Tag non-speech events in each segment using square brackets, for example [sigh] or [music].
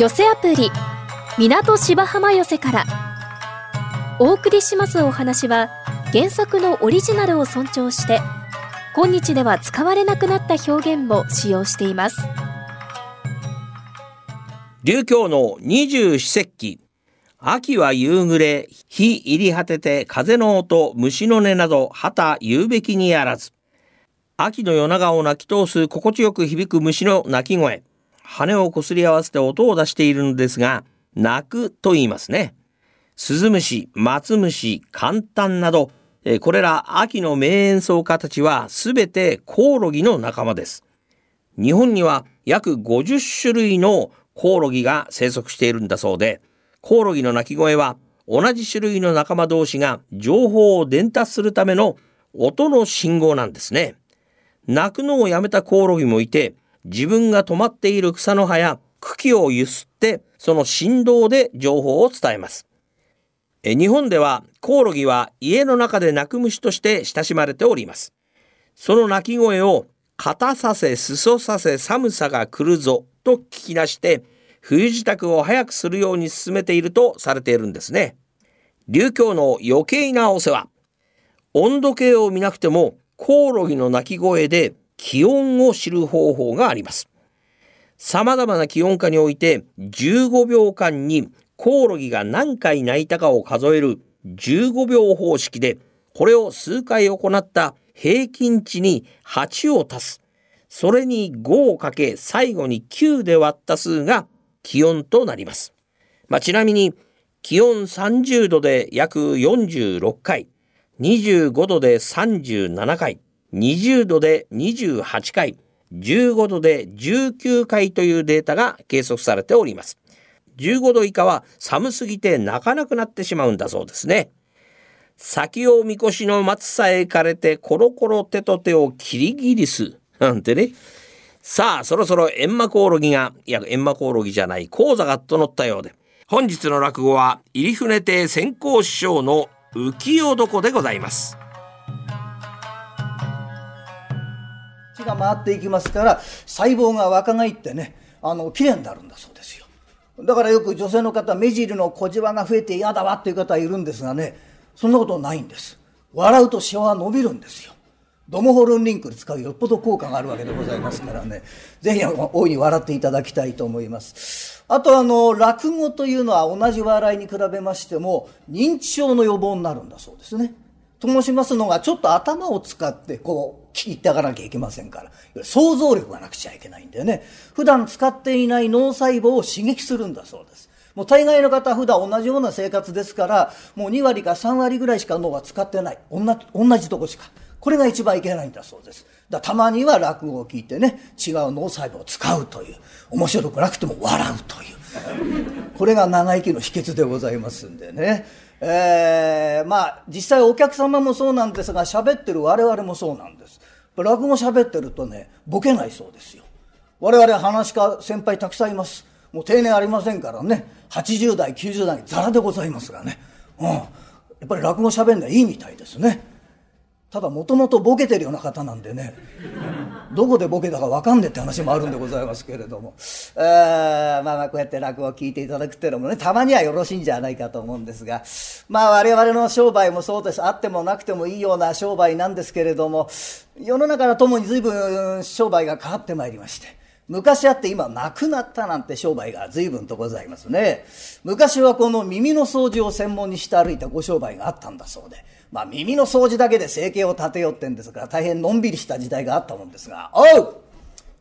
寄せアプリ港芝浜寄せから。お送りしますお話は原作のオリジナルを尊重して今日では使われなくなった表現も使用しています。流教の二十四節気。秋は夕暮れ日入り果てて風の音虫の音など旗言うべきにあらず。秋の夜長を泣き通す心地よく響く虫の鳴き声。羽をこすり合わせて音を出しているのですが鳴くと言いますねスズムシ松虫簡単などこれら秋の名演奏家たちはすべてコオロギの仲間です日本には約50種類のコオロギが生息しているんだそうでコオロギの鳴き声は同じ種類の仲間同士が情報を伝達するための音の信号なんですね。鳴くのをやめたコオロギもいて自分が止まっている草の葉や茎をゆすってその振動で情報を伝えます。日本ではコオロギは家の中で鳴く虫として親しまれております。その鳴き声を硬させ裾させ寒さが来るぞと聞き出して冬支度を早くするように進めているとされているんですね。流教の余計なお世話。温度計を見なくてもコオロギの鳴き声で気温を知る方法があります。様々な気温下において15秒間にコオロギが何回鳴いたかを数える15秒方式でこれを数回行った平均値に8を足す。それに5をかけ最後に9で割った数が気温となります。まあ、ちなみに気温30度で約46回、25度で37回、20度で28回、15度で19回というデータが計測されております。15度以下は寒すぎて泣かなくなってしまうんだそうですね。先をみこしの松さえ枯れてコロコロ手と手をキリギリスなんてね。さあ、そろそろ閻魔コオロギが、いや、閻魔コオロギじゃない、講座がと乗ったようで、本日の落語は、入船亭先行師匠の浮世床でございます。血が回っていきますから、細胞が若返ってね、あの、綺麗になるんだそうですよ。だからよく女性の方、目尻の小じわが増えて嫌だわっていう方はいるんですがね、そんなことないんです。笑うとシワは伸びるんですよ。ドモホルンリンクル使うよっぽど効果があるわけでございますからね、ぜひ大いに笑っていただきたいと思います。あとあの、落語というのは同じ笑いに比べましても、認知症の予防になるんだそうですね。と申しますのが、ちょっと頭を使ってこう、聞いてあがなきゃいけませんから、想像力がなくちゃいけないんでね、普段使っていない脳細胞を刺激するんだそうです。もう大概の方は普段同じような生活ですから、もう2割か3割ぐらいしか脳は使ってない。同じとこしか。これが一番いけないんだそうです。だたまには落語を聞いてね、違う脳細胞を使うという、面白くなくても笑うという。これが長生きの秘訣でございますんでね。えー、まあ、実際お客様もそうなんですが、喋ってる我々もそうなんです。落語喋ってるとね、ボケないそうですよ。我々話し家先輩たくさんいます。もう定年ありませんからね、80代、90代ザラでございますがね。うん。やっぱり落語喋んのはいいみたいですね。ただもともとボケてるような方なんでねどこでボケたか分かんねえって話もあるんでございますけれども、えー、まあまあこうやって落語を聞いていただくっていうのもねたまにはよろしいんじゃないかと思うんですがまあ我々の商売もそうですあってもなくてもいいような商売なんですけれども世の中ともに随分商売が変わってまいりまして昔あって今なくなったなんて商売が随分とございますね。昔はこの耳の掃除を専門にして歩いたご商売があったんだそうで。まあ耳の掃除だけで生計を立てようってんですから大変のんびりした時代があったもんですが、おう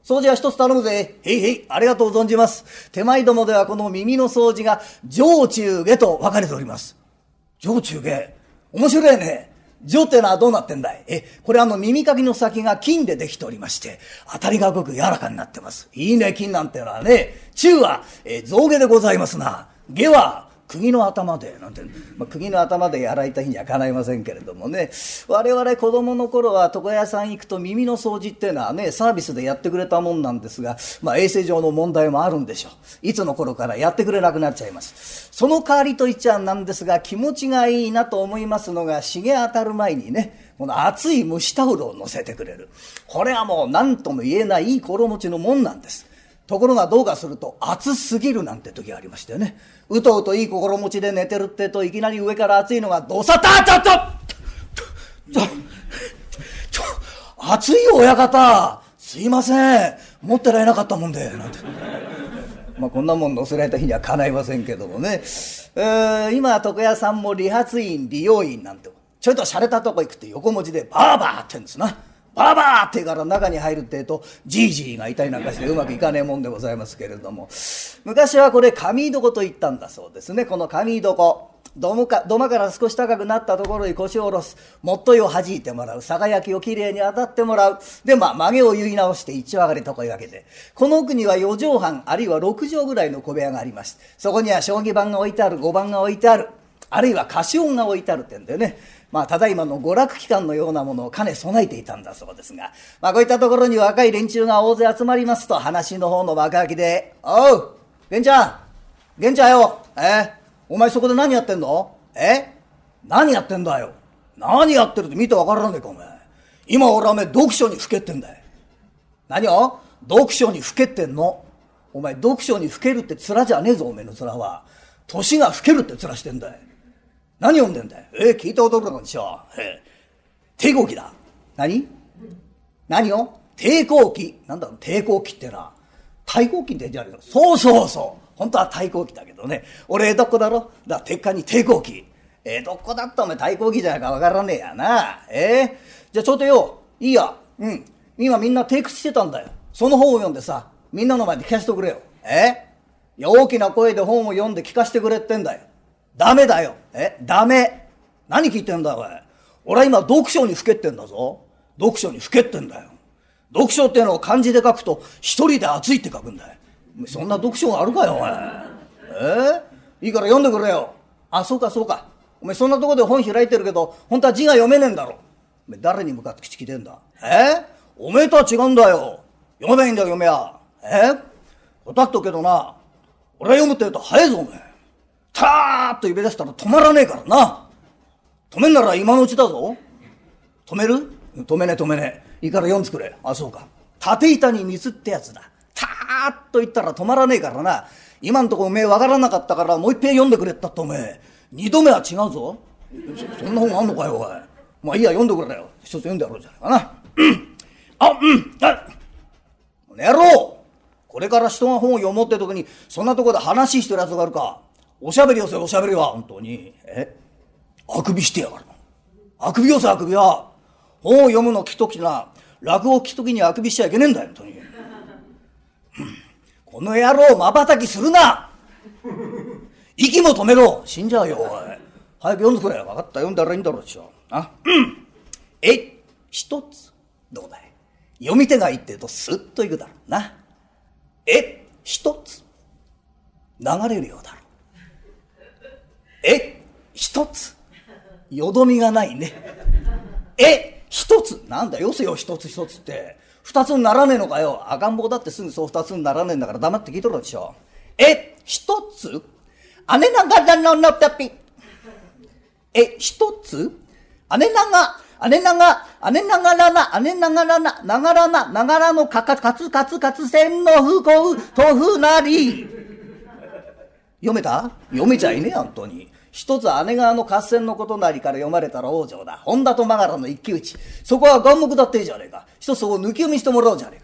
掃除は一つ頼むぜ。へいへい、ありがとう存じます。手前どもではこの耳の掃除が上中下と分かれております。上中下面白いね。上ってのはどうなってんだい?え、これあの耳かきの先が金でできておりまして、当たりがごく柔らかになってます。いいね、金なんてのはね。中は、え象牙でございますな。下は、釘の頭でなんて、まあ、釘の頭でやられた日にはかないませんけれどもね我々子供の頃は床屋さん行くと耳の掃除っていうのはねサービスでやってくれたもんなんですが、まあ、衛生上の問題もあるんでしょう。いつの頃からやってくれなくなっちゃいます。その代わりと言っちゃなんですが気持ちがいいなと思いますのが茂当たる前にねこの熱い蒸しタオルを乗せてくれる。これはもう何とも言えないいい心持ちのもんなんです。ところがどうかすると暑すぎるなんて時がありましてね。うとうといい心持ちで寝てるってといきなり上から暑いのがどさたちょっとちょ、ちょ、暑い親方すいません持ってられなかったもんで、なんて。[laughs] まあこんなもん乗せられた日にはかないませんけどもね。えー、今床屋さんも理髪院、理容院なんて、ちょいと洒落たとこ行くって横文字でバーバーって言うんですな。バーバーってから中に入るってえと、じいじいがいたりなんかしてうまくいかねえもんでございますけれども。昔はこれ紙床と言ったんだそうですね。この紙床。土間か土間から少し高くなったところに腰を下ろす。もっといを弾いてもらう。さが焼きをきれいに当たってもらう。で、まあ、曲げを結い直して一上がりと声がけて。この奥には4畳半、あるいは6畳ぐらいの小部屋がありまして、そこには将棋盤が置いてある、碁盤が置いてある。あるいは歌詞音が置いてあるってんでね。まあ、ただいまの娯楽機関のようなものを兼ね備えていたんだそうですが、まあ、こういったところに若い連中が大勢集まりますと、話の方の若きで、おう、玄ちゃん、玄ちゃんよ、えお前そこで何やってんの？え何やってんだよ？何やってるって見てわからねえか、お前。今俺はお前読書にふけってんだよ。何を？読書にふけってんの？お前読書にふけるって面じゃねえぞ、お前の面は。年がふけるって面してんだよ。何読んでんだよ？えー、聞いたことないでしょう。えー、抵抗期だ。何？何を？抵抗期。なんだろう、抵抗期ってな。対抗期ってんじゃねえか。そうそうそう。本当は対抗期だけどね。俺江戸っ子だろだから鉄火に抵抗期。江戸っ子だったお前対抗期じゃないかわからねえやな。えー、じゃあちょうどよ、いいや。うん。今みんなテイクしてたんだよ。その本を読んでさ、みんなの前で聞かせてくれよ。えいや、大きな声で本を読んで聞かせてくれってんだよ。ダメだよ。え？ダメ。何聞いてんだおい。俺は今読書にふけってんだぞ。読書にふけってんだよ。読書っていうのを漢字で書くと、一人で熱いって書くんだよ。そんな読書があるかよ、お前。え？ー、いいから読んでくれよ。あ、そうかそうか。お前そんなとこで本開いてるけど、本当は字が読めねえんだろ。お前誰に向かって口聞いてんだ？え？ー、おめえとは違うんだよ。読めばいいんだよ、読めや。え？ー、答っとくけどな。俺は読むって言うと早いぞ、お前。たーっと指出したら止まらねえからな。止めんなら今のうちだぞ。止める？止めね止めね。いいから読んでくれ。あ、そうか。縦板に水ってやつだ。たーっと言ったら止まらねえからな。今んとこおめえわからなかったからもう一遍読んでくれったっておめえ。二度目は違うぞ。そそんな本あんのかよ、おい。まあいいや、読んでくれよ。一つ読んでやろうじゃないかな。うん。あ、うん。あ、この野郎これから人が本を読もうって時に、そんなとこで話してる奴があるか。おしゃべりよせ、おしゃべりは、本当に。え？あくびしてやがる。あくびよせ、あくびは。本を読むの聞くときな、落語を聞くときにあくびしちゃいけねえんだよ、本当に。この野郎、瞬きするな息も止めろ死んじゃうよ、おい。早く読んでくれ。分かった、読んだらいいんだろう、しょ。あ、うん。え、一つ。どうだい読み手がいいって言うとスッといくだろうな。え、一つ。流れるようだろ。え、一つ？よどみがないね。え、一つ？なんだよせよ、一つ一つって。二つにならねえのかよ。赤ん坊だってすぐそう二つにならねえんだから黙って聞いとるでしょ。え、一つ？姉ながらののたぴ。え、一つ？姉なが、姉な、姉ながらな、姉ながらな、ながらな、ながらのかか、かつかつかつせんのふこう、とふなり。読めた？読めちゃいねえ、本当に。一つ姉川の合戦のことなりから読まれたら王女だ。本田とマガラの一騎打ち。そこは眼目だっていいじゃねえか。一つそこ抜き読みしてもらおうじゃね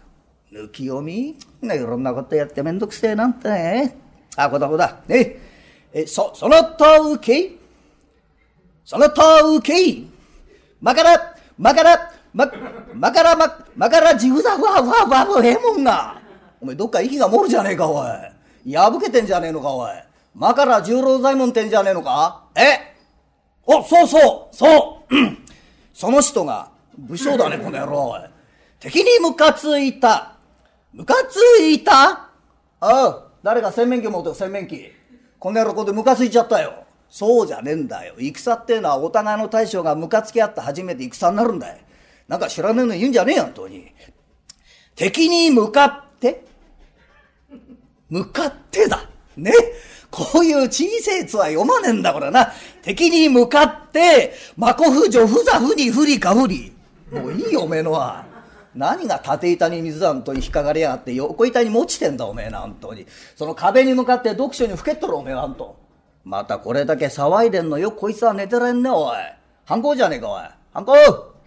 えか。抜き読み？いろんなことやってめんどくせえなんてね。あ、こだこだ。ねえ、そ、そのと受けい？そのと受けまからまからま、まからま、まからジグザグワワワブヘモンが。お前どっか息が漏るじゃねえか、おい。破けてんじゃねえのか、おい。マカラ十郎左衛門ってんじゃねえのか？え？お、そうそうそうその人が、武将だね、この野郎。敵にムカついた。ムカついた？ああ、誰か洗面器持ってよ、洗面器。この野郎ここでムカついちゃったよ。そうじゃねえんだよ。戦っていうのはお互いの大将がムカつき合って初めて戦になるんだよ。なんか知らねえの言うんじゃねえよ、本当に。敵に向かって？[laughs] 向かってだ。ね。こういう小さい図は読まねえんだ、これな。敵に向かって、マコフジョフザフにフリカフリ。もういいよ、おめえのは。何が縦板に水だんとに引っかかりやがって横板に持ちてんだおめえな、本当に。その壁に向かって読書にふけっとるおめえはんと。またこれだけ騒いでんのよ、こいつは寝てらんねおい。反抗じゃねえか、おい。反抗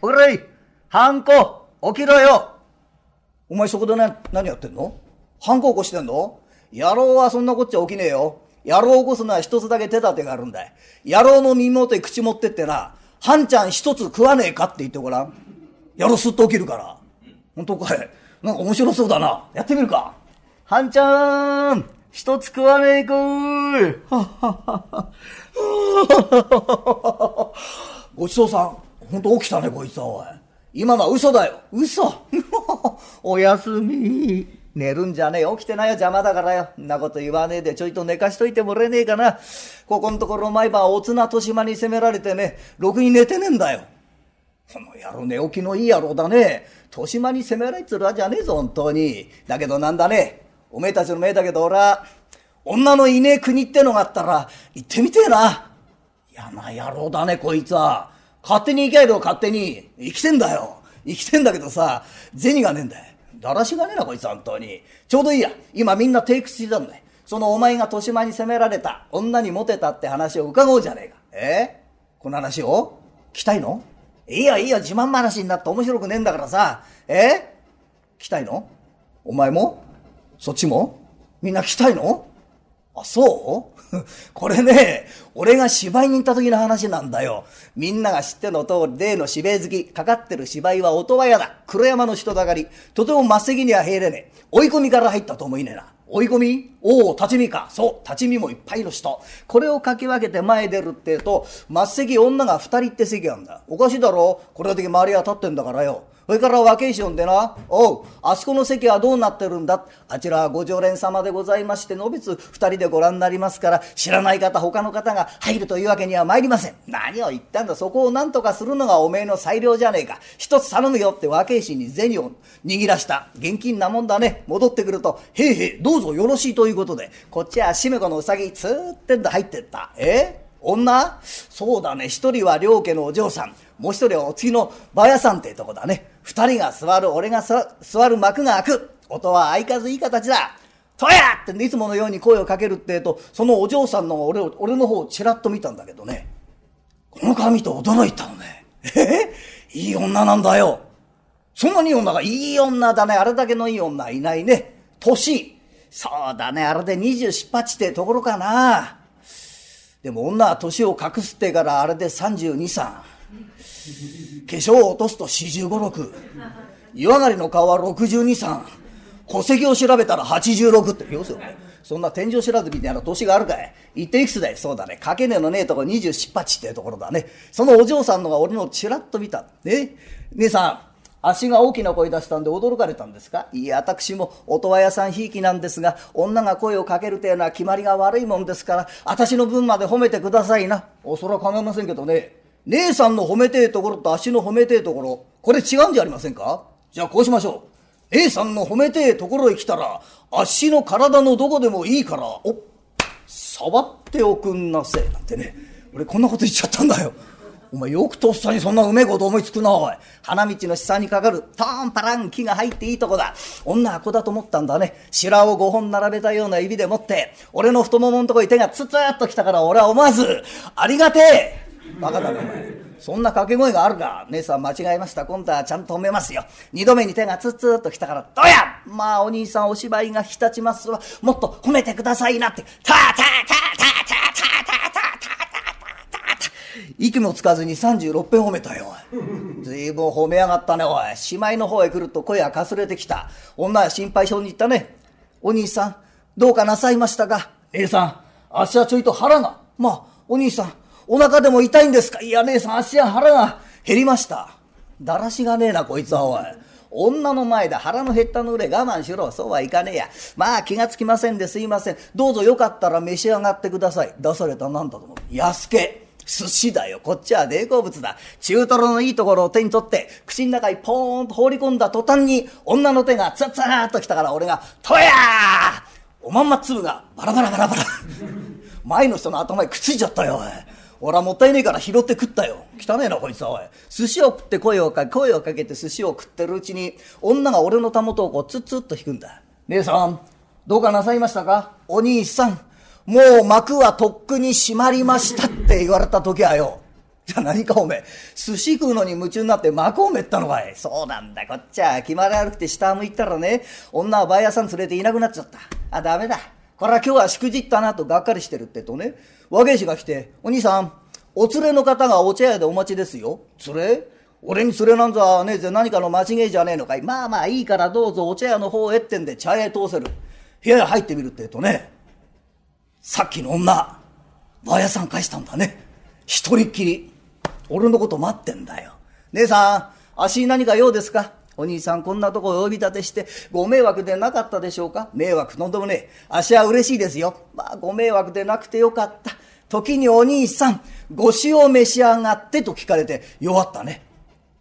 おくれい反抗起きろよお前そこでね、何やってんの?反抗起こしてんの?野郎はそんなこっちゃ起きねえよ。野郎起こすのは一つだけ手立てがあるんだい。野郎の耳元へ口持ってってな、半ちゃん一つ食わねえかって言ってごらん。野郎すっと起きるから。本当かいなんか面白そうだな。やってみるか。半ちゃん一つ食わねえかーい。[laughs] ごちそうさん。本当起きたね、こいつは、おい。今のは嘘だよ。嘘 [laughs] おやすみ。寝るんじゃねえ。起きてないよ。邪魔だからよ。んなこと言わねえで、ちょいと寝かしといてもらえねえかな。ここのところ毎晩おつなとしまに責められてね、ろくに寝てねえんだよ。この野郎寝起きのいい野郎だね。豊島に責められつるわじゃねえぞ、本当に。だけどなんだね。おめえたちの目だけど俺は、女のいねえ国ってのがあったら、行ってみてえな。嫌な野郎だね、こいつは。勝手に行きゃいろ、勝手に。生きてんだよ。生きてんだけどさ、銭がねえんだよ。だらしがねえな、こいつ、本当に。ちょうどいいや。今みんな抵屈してたんだよ。そのお前が豊島に責められた、女にモテたって話を伺おうじゃねえか。え？この話を？来たいの？いいよいいよ、自慢話になって面白くねえんだからさ。え？来たいの？お前も？そっちも？みんな来たいの？あ、そう？[laughs] これね、俺が芝居に行った時の話なんだよ。みんなが知っての通り、例の芝居好き、かかってる芝居は音羽屋だ。黒山の人だかり。とても末席には入れねえ。追い込みから入ったと思いねえな。追い込み？おお、立ち見か。そう、立ち見もいっぱいの人。これをかき分けて前出るってえと、末席女が二人って席なんだ。おかしいだろ？これだけ周りが立ってんだからよ。それから若い人でな、おう、あそこの席はどうなってるんだ？あちらはご常連様でございまして、のべつ二人でご覧になりますから、知らない方、他の方が入るというわけには参りません。何を言ったんだ、そこを何とかするのがおめえの裁量じゃねえか。一つ頼むよって若い衆に銭を握らした。現金なもんだね。戻ってくると、へいへい、どうぞよろしいということで、こっちはしめこのうさぎ、つーってんだ入ってった。え？女？そうだね。一人は両家のお嬢さん。もう一人はお次の馬屋さんってとこだね。二人が座る、俺が座る幕が開く。音は相変わらずいい形だ。とやっていつものように声をかけるってえと、そのお嬢さんの俺を、俺の方をちらっと見たんだけどね。この髪と驚いたのね。えいい女なんだよ。そんなにいい女が、いい女だね。あれだけのいい女いないね。年。そうだね。あれで二十七八ってところかな。でも女は年を隠すってからあれで三十二三。化粧を落とすと45、6。湯上がりの顔は62、3。戸籍を調べたら86って。要するに、そんな天井知らずみたいな年があるかい言っていくつだいそうだね。かけねえのねえとこ27、8ってところだね。そのお嬢さんのが俺のちらっと見た。ね？姉さん、足が大きな声出したんで驚かれたんですか？いや、私も音羽屋さんひいきなんですが、女が声をかけるというのは決まりが悪いもんですから、私の分まで褒めてくださいな。お、それは構いませんけどね。姉さんの褒めてえところと足の褒めてえところ、これ違うんじゃありませんか？じゃあこうしましょう。姉さんの褒めてえところへ来たら、足の体のどこでもいいから、お触っておくんなせなんてね。俺こんなこと言っちゃったんだよ。お前よくとっさにそんなうめえこと思いつくな、おい。花道の下にかかる、トーンパラン木が入っていいとこだ。女は子だと思ったんだね。白を五本並べたような指で持って、俺の太もものとこに手がツツッと来たから俺は思わず、ありがてえ。バカだねお前。そんな掛け声があるか。姉さん間違えました。今度はちゃんと褒めますよ。二度目に手がツッツーっと来たからどやまあお兄さんお芝居がひたちますわ。もっと褒めてくださいなって。タタタタタ息もつかずに36遍褒めたよずいぶん褒めやがったねおいしまいの方へ来ると声がかすれてきた女は心配性に言ったねお兄さんどうかなさいましたか？姉さん足はちょいと腹がまあお兄さんお腹でも痛いんですか？いや、姉さん、足や腹が減りました。だらしがねえな、こいつは、おい。女の前で腹の減ったの上我慢しろ。そうはいかねえや。まあ気がつきませんですいません。どうぞよかったら召し上がってください。出されたなんだと思う？安家。寿司だよ。こっちは大好物だ。中トロのいいところを手に取って、口の中にポーンと放り込んだ途端に、女の手がツッツーっと来たから俺が、とやーおまんま粒がバラバラバラバラ。[laughs] 前の人の頭にくっついちゃったよ、おい。俺はもったいねえから拾って食ったよ。汚えな、こいつは、おい。寿司を食って声をかけ、声をかけて寿司を食ってるうちに、女が俺のたもとをこう、ツッツッと引くんだ。姉さん、どうかなさいましたか？お兄さん、もう幕はとっくに閉まりましたって言われた時はよ。じゃあ何かおめえ、寿司食うのに夢中になって幕をめったのかいそうなんだ、こっちは気まれ悪くて下向いたらね、女はバイヤーさん連れていなくなっちゃった。あ、ダメだ。これは今日はしくじったなとがっかりしてるってとね、和芸師が来て、お兄さん、お連れの方がお茶屋でお待ちですよ。連れ？俺に連れなんざねえぜ何かの間違いじゃねえのかい。まあまあいいからどうぞお茶屋の方へってんで茶屋へ通せる。部屋へ入ってみるってとね、さっきの女、バヤさん返したんだね。一人っきり。俺のこと待ってんだよ。姉さん、足に何か用ですか？お兄さんこんなとこ呼び立てしてご迷惑でなかったでしょうか？迷惑とんでもねえ。足は嬉しいですよ。まあご迷惑でなくてよかった。時にお兄さん、ご死を召し上がってと聞かれて弱ったね。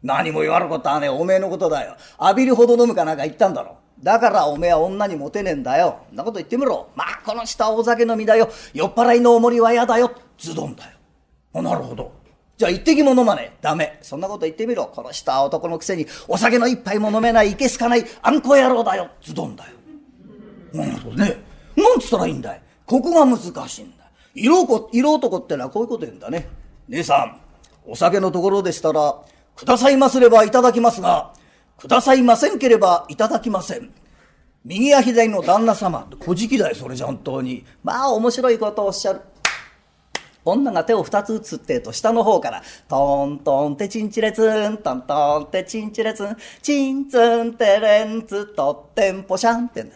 何も言わることはね、おめえのことだよ。浴びるほど飲むかなんか言ったんだろ。だからおめえは女にモテねえんだよ。んなこと言ってみろ。まあ、この人はお酒飲みだよ。酔っ払いのおもりは嫌だよ。ズドンだよ。なるほど。じゃあ一滴も飲まねえ。ダメ。そんなこと言ってみろ。この人は男のくせにお酒の一杯も飲めない、いけすかない、あんこ野郎だよ。ズドンだよ。なるほどね。なんつったらいいんだい？ここが難しいんだ。色男色男ってのはこういうこと言うんだね。姉さん、お酒のところでしたら、くださいますればいただきますが、くださいませんければいただきません。右や左の旦那様、小じきだよ、それじゃ本当に。まあ、面白いことをおっしゃる。女が手を二つ打つってと下の方から、トントンてチンチレツン、トントンてチンチレツン、チンツンテレンツ、とってんぽしゃんってん。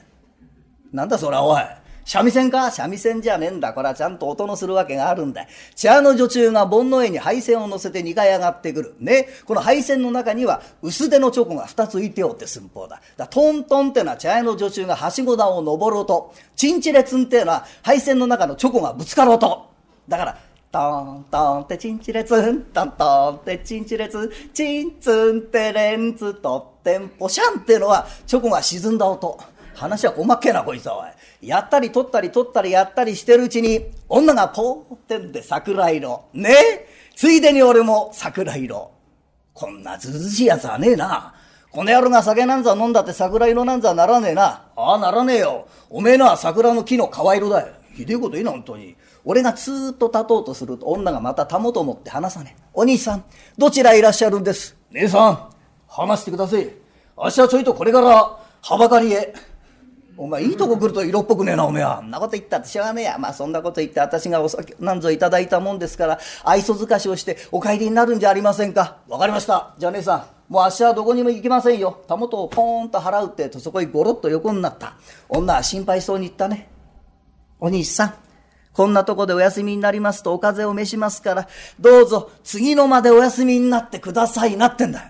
なんだそらおい。三味線か？三味線じゃねえんだ。これはちゃんと音のするわけがあるんだ。茶屋の女中が盆の上に配線を乗せて二回上がってくる。ね。この配線の中には薄手のチョコが二ついておって寸法だ。だトントンってのは茶屋の女中がはしご段を登る音。チンチレツンってのは配線の中のチョコがぶつかる音。だから、トントンってチンチレツン、トントンってチンチレツン、チンツンテレンツ、とってんぽシャンってのはチョコが沈んだ音。話は細けえなこいつはおい。やったり取ったり取ったりやったりしてるうちに、女がポーってんで桜色。ねえついでに俺も桜色。こんなずずしいやつはねえな。この野郎が酒なんざ飲んだって桜色なんざならねえな。ああ、ならねえよ。おめえのは桜の木の皮色だよ。ひでえこと言うな、本当に。俺がずーっと立とうとすると女がまたたもと持って話さねえ。お兄さん、どちらいらっしゃるんです？姉さん、話してください。あっしはちょいとこれから、はばかりへ。お前いいとこ来ると色っぽくねえな、おめえは。んなこと言ったってしょうがねえや。まあそんなこと言って私がお酒なんぞいただいたもんですから、愛想づかしをしてお帰りになるんじゃありませんか。わかりました。じゃあ姉さん、もう足はどこにも行きませんよ。たもとをポーンと払うってとそこにゴロッと横になった。女は心配そうに言ったね。お兄さん、こんなとこでお休みになりますとお風邪を召しますから、どうぞ次の間でお休みになってくださいなってんだよ。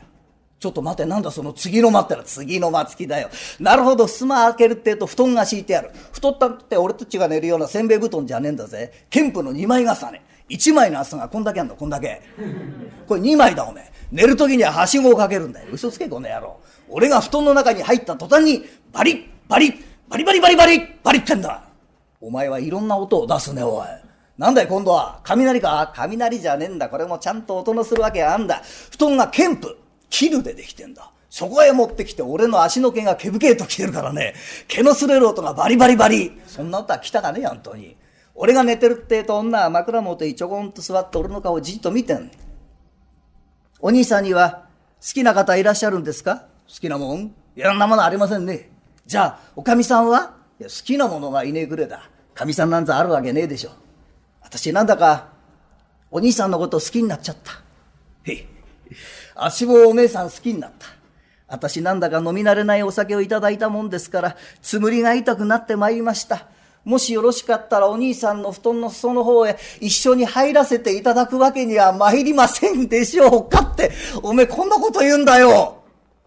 ちょっと待て、なんだその次の間ってのは次の間付きだよ。なるほど、襖開けるって言うと布団が敷いてある。太ったって俺たちが寝るようなせんべい布団じゃねえんだぜ。憲布の二枚重ね。一枚の朝がこんだけあんだ、こんだけ。これ二枚だ、おめえ。寝る時にははしごをかけるんだよ。嘘つけ、この野郎。俺が布団の中に入った途端に、バリッ、バリッ、バリバリバリバリッ、バリってんだ。お前はいろんな音を出すね、おい。なんだよ、今度は。雷か？雷じゃねえんだ。これもちゃんと音のするわけあんだ。布団が憲布。キルでできてんだ。そこへ持ってきて俺の足の毛が毛深えと来てるからね、毛の擦れる音がバリバリバリ。そんな音は来たかねえ本当に。俺が寝てるってえと女は枕元にちょこんと座って俺の顔をじっと見てん。お兄さんには好きな方いらっしゃるんですか？好きなもん？いろんなものありませんね。じゃあ、おかみさんは？いや好きなものがいねえくれだ。かみさんなんざあるわけねえでしょ。私なんだか、お兄さんのこと好きになっちゃった。へい。足棒お姉さん好きになった。私なんだか飲み慣れないお酒をいただいたもんですから、つむりが痛くなってまいりました。もしよろしかったらお兄さんの布団の裾の方へ一緒に入らせていただくわけには参りませんでしょうかって、おめえこんなこと言うんだよ。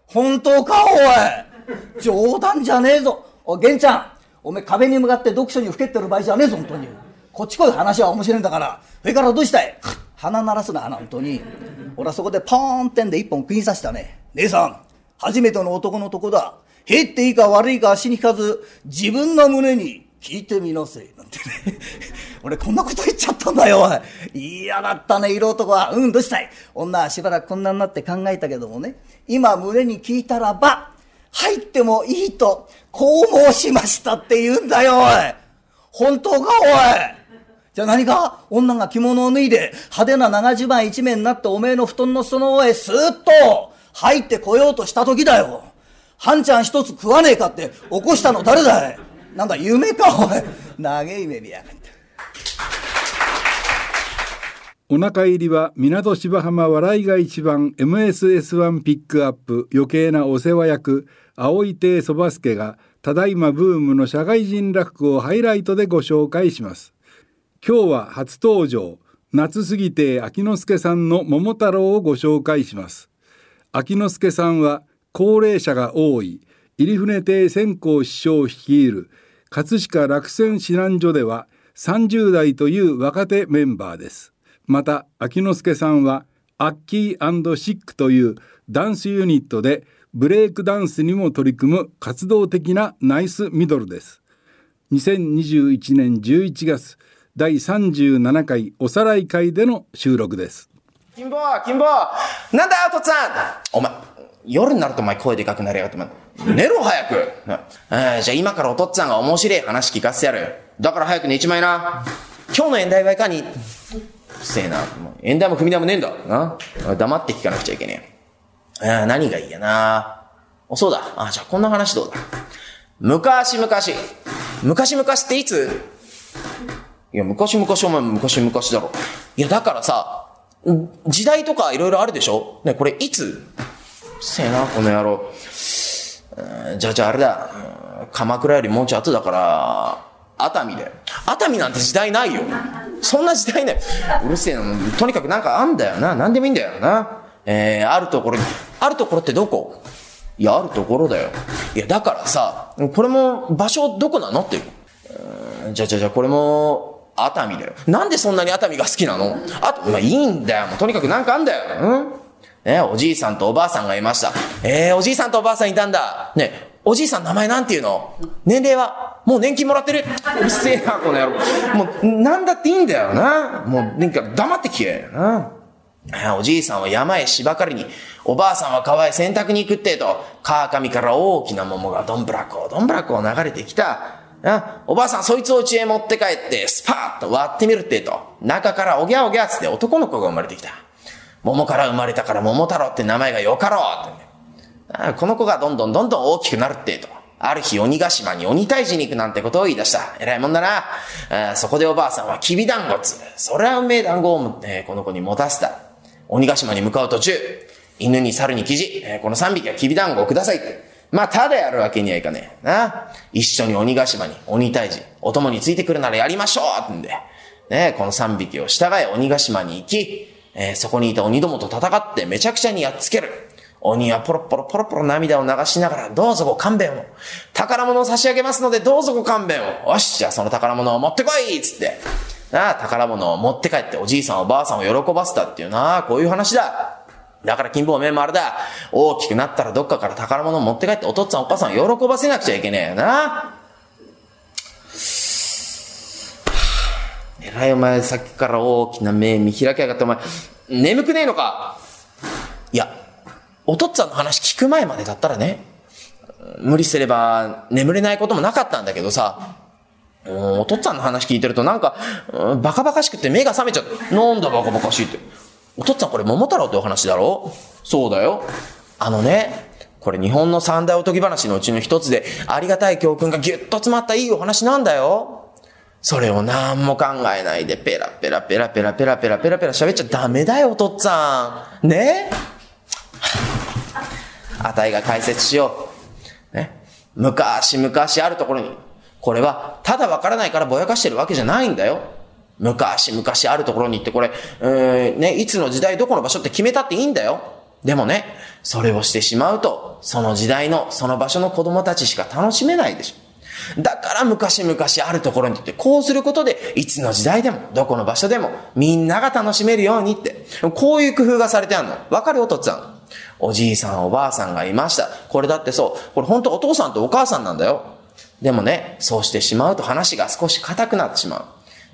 本当かおい。冗談じゃねえぞ。お、玄ちゃん。おめえ壁に向かって読書にふけってる場合じゃねえぞ、本当に。こっち来い話は面白いんだから。それからどうしたい？鼻鳴らすな、本当に。俺はそこでポーンってんで一本釘刺したね。姉さん、初めての男のとこだ。へっていいか悪いか足に引かず、自分の胸に聞いてみなせい。なんてね。[laughs] 俺こんなこと言っちゃったんだよ、おい。嫌だったね、色男は。うん、どうしたい？女はしばらくこんなになって考えたけどもね。今胸に聞いたらば、入ってもいいと、こう申しましたって言うんだよ、おい。本当か、おい。じゃあ何か女が着物を脱いで派手な長襦袢一面になっておめえの布団のその上へスーッと入ってこようとした時だよ。半ちゃん一つ食わねえかって起こしたの誰だい？なんだ夢かおい。長い夢見やがって。お腹入りは港芝浜笑いが一番 MSS1 ピックアップ余計なお世話役青井亭そば助がただいまブームの社会人落語をハイライトでご紹介します今日は初登場夏過ぎて秋之助さんの桃太郎をご紹介します。秋之助さんは高齢者が多い入船亭専光師匠率いる葛飾落選指南所では30代という若手メンバーです。また秋之助さんはアッキーシックというダンスユニットでブレイクダンスにも取り組む活動的なナイスミドルです。2021年11月第37回おさらい会での収録です金坊金坊なんだよとっつぁんお前夜になるとお前声でかくなりやがって、寝ろ早く、じゃあ今からお父っつぁんが面白い話聞かせてやる。だから早く寝ちまいな。今日の演題はいかに、うせえな。演題も踏み台もねえんだ。な？黙って聞かなくちゃいけねえ。あ何がいいやな。お、そうだ。あ、じゃあこんな話どうだ。昔々。昔々っていつ？いや、昔々お前昔々だろ。いや、だからさ、時代とかいろいろあるでしょ？ね、これいつ？せえな、この野郎。じゃあじゃああれだ。鎌倉よりもうちょっとだから、熱海で。熱海なんて時代ないよ。そんな時代ね。うるせえな。とにかくなんかあんだよな。なんでもいいんだよな。えー、あるところに。あるところってどこ？いや、あるところだよ。いや、だからさ、これも場所どこなのっていう。じゃあじゃあじゃあこれも、熱海だよ。なんでそんなに熱海が好きなの？あと、まあいいんだよ。もうとにかくなんかあんだよ。うん？ね、おじいさんとおばあさんがいました。えー、おじいさんとおばあさんいたんだ。ね、おじいさん名前なんていうの？年齢は？もう年金もらってるうるせえな、この野郎。もう、なんだっていいんだよな。もう、なんか黙って聞けな。おじいさんは山へ芝刈りに、おばあさんは川へ洗濯に行くってと、川上から大きな桃がどんぶらこ、どんぶらこ流れてきた。おばあさんそいつを家へ持って帰って、スパーッと割ってみるってと、中からおぎゃおぎゃつって男の子が生まれてきた。桃から生まれたから桃太郎って名前がよかろうって、ね、この子がどんどんどんどん大きくなるってと。ある日鬼ヶ島に鬼退治に行くなんてことを言い出した。偉いもんだな。そこでおばあさんはきび団子つ。それはうめえ団子を、えー、この子に持たせた。鬼ヶ島に向かう途中、犬に猿にキジ、えー、この3匹はきび団子をくださいって。まあ、ただやるわけにはいかねえ。な。一緒に鬼ヶ島に、鬼退治、お供についてくるならやりましょうってんで。ね、この3匹を従え鬼ヶ島に行き、えー、そこにいた鬼どもと戦ってめちゃくちゃにやっつける。鬼はポロポロポロポロ涙を流しながら、どうぞご勘弁を。宝物を差し上げますので、どうぞご勘弁を。よし、じゃあその宝物を持ってこいつって。ああ、宝物を持って帰っておじいさんおばあさんを喜ばせたっていうな、こういう話だ。だから金棒めもあれだ。大きくなったらどっかから宝物を持って帰ってお父っつぁんお母さん喜ばせなくちゃいけねえよな。えらいお前さっきから大きな目見開きやがってお前、眠くねえのか？いや、お父っつぁんの話聞く前までだったらね、無理すれば眠れないこともなかったんだけどさ、お父っつぁんの話聞いてるとなんか、バカバカしくて目が覚めちゃって、なんだバカバカしいって。お父っつぁんこれ桃太郎ってお話だろ？そうだよ。あのね、これ日本の三大おとぎ話のうちの一つで、ありがたい教訓がぎゅっと詰まったいいお話なんだよ。それを何も考えないで、ペラペラペラペラペラペラペラペラ喋っちゃダメだよ、お父っつぁん。ね？あたいが解説しよう。ね？昔々あるところに、これはただわからないからぼやかしてるわけじゃないんだよ。昔々あるところに行ってこれ、えー、ね、いつの時代どこの場所って決めたっていいんだよ。でもね、それをしてしまうと、その時代の、その場所の子供たちしか楽しめないでしょ。だから昔々あるところにとって、こうすることで、いつの時代でも、どこの場所でも、みんなが楽しめるようにって、こういう工夫がされてあるの。わかる？お父さん。おじいさん、おばあさんがいました。これだってそう。これ本当お父さんとお母さんなんだよ。でもね、そうしてしまうと話が少し硬くなってしまう。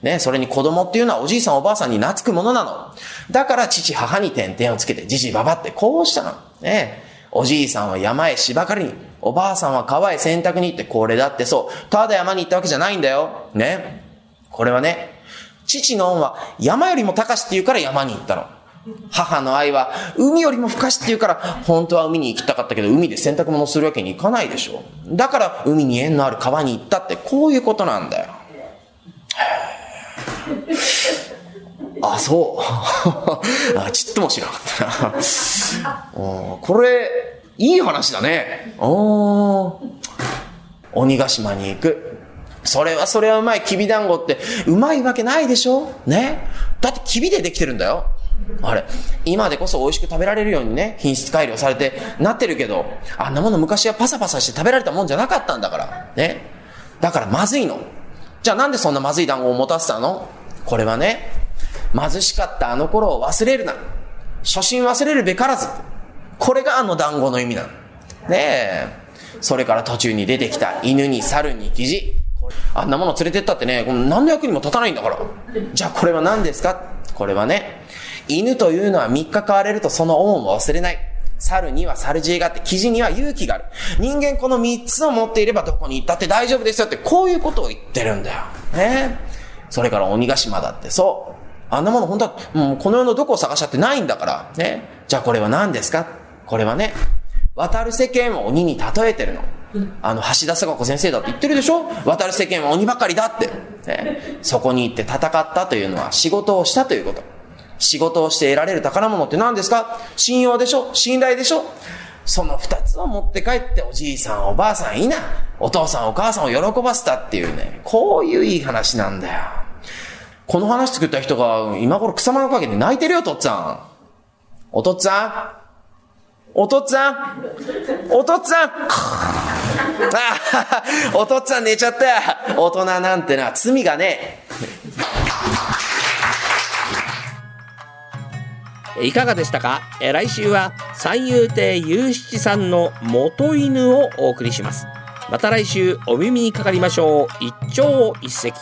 ね、それに子供っていうのはおじいさんおばあさんに懐くものなの。だから父母に点々をつけて、じじばばってこうしたの。ね、おじいさんは山へ芝刈りに、おばあさんは川へ洗濯に行って、これだってそう、ただ山に行ったわけじゃないんだよ。ね。これはね、父の恩は山よりも高しって言うから山に行ったの。母の愛は海よりも深しって言うから、本当は海に行きたかったけど、海で洗濯物するわけにいかないでしょ。だから海に縁のある川に行ったって、こういうことなんだよ。[laughs] あ、そう。[laughs] あちっとも知らなかったな。[laughs] これ、いい話だね。お鬼ヶ島に行く。それはそれはうまい。きび団子って、うまいわけないでしょ？ね？だってきびでできてるんだよ。あれ、今でこそ美味しく食べられるようにね、品質改良されてなってるけど、あんなもの昔はパサパサして食べられたもんじゃなかったんだから。ね？だからまずいの。じゃあなんでそんなまずい団子を持たせたの？これはね、貧しかったあの頃を忘れるな。初心忘れるべからず。これがあの団子の意味なの。ねえ。それから途中に出てきた犬に猿にキジ。あんなもの連れてったってね、何の役にも立たないんだから。じゃあこれは何ですか？これはね、犬というのは3日飼われるとその恩を忘れない。猿には猿知恵があって、キジには勇気がある。人間この3つを持っていればどこに行ったって大丈夫ですよって、こういうことを言ってるんだよ。ねそれから鬼ヶ島だってそう。あんなもの本当は、もうこの世のどこを探しちゃってないんだから。ね。じゃあこれは何ですか？これはね、渡る世間を鬼に例えてるの。あの、橋田坂子先生だって言ってるでしょ？渡る世間は鬼ばかりだって。ね。そこに行って戦ったというのは仕事をしたということ。仕事をして得られる宝物って何ですか？信用でしょ？信頼でしょ？その二つを持って帰っておじいさんおばあさんいいな。お父さんお母さんを喜ばせたっていうね、こういういい話なんだよ。この話作った人が今頃草間の陰で泣いてるよ、とっつぁん。おとっつぁんおとっつぁんおとっつぁんあ [laughs] おとっつぁん寝ちゃった。大人なんてな、罪がねいかがでしたか？来週は三遊亭雄七さんの元犬をお送りします。また来週お耳にかかりましょう。一朝一夕。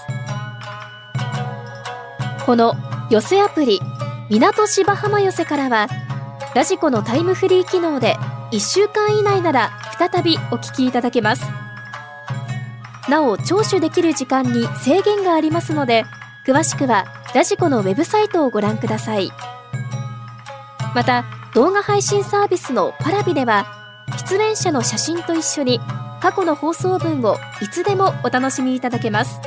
この寄せアプリ港芝浜寄せからはラジコのタイムフリー機能で1週間以内なら再びお聞きいただけますなお聴取できる時間に制限がありますので詳しくはラジコのウェブサイトをご覧くださいまた動画配信サービスのパラビでは出演者の写真と一緒に過去の放送文をいつでもお楽しみいただけます。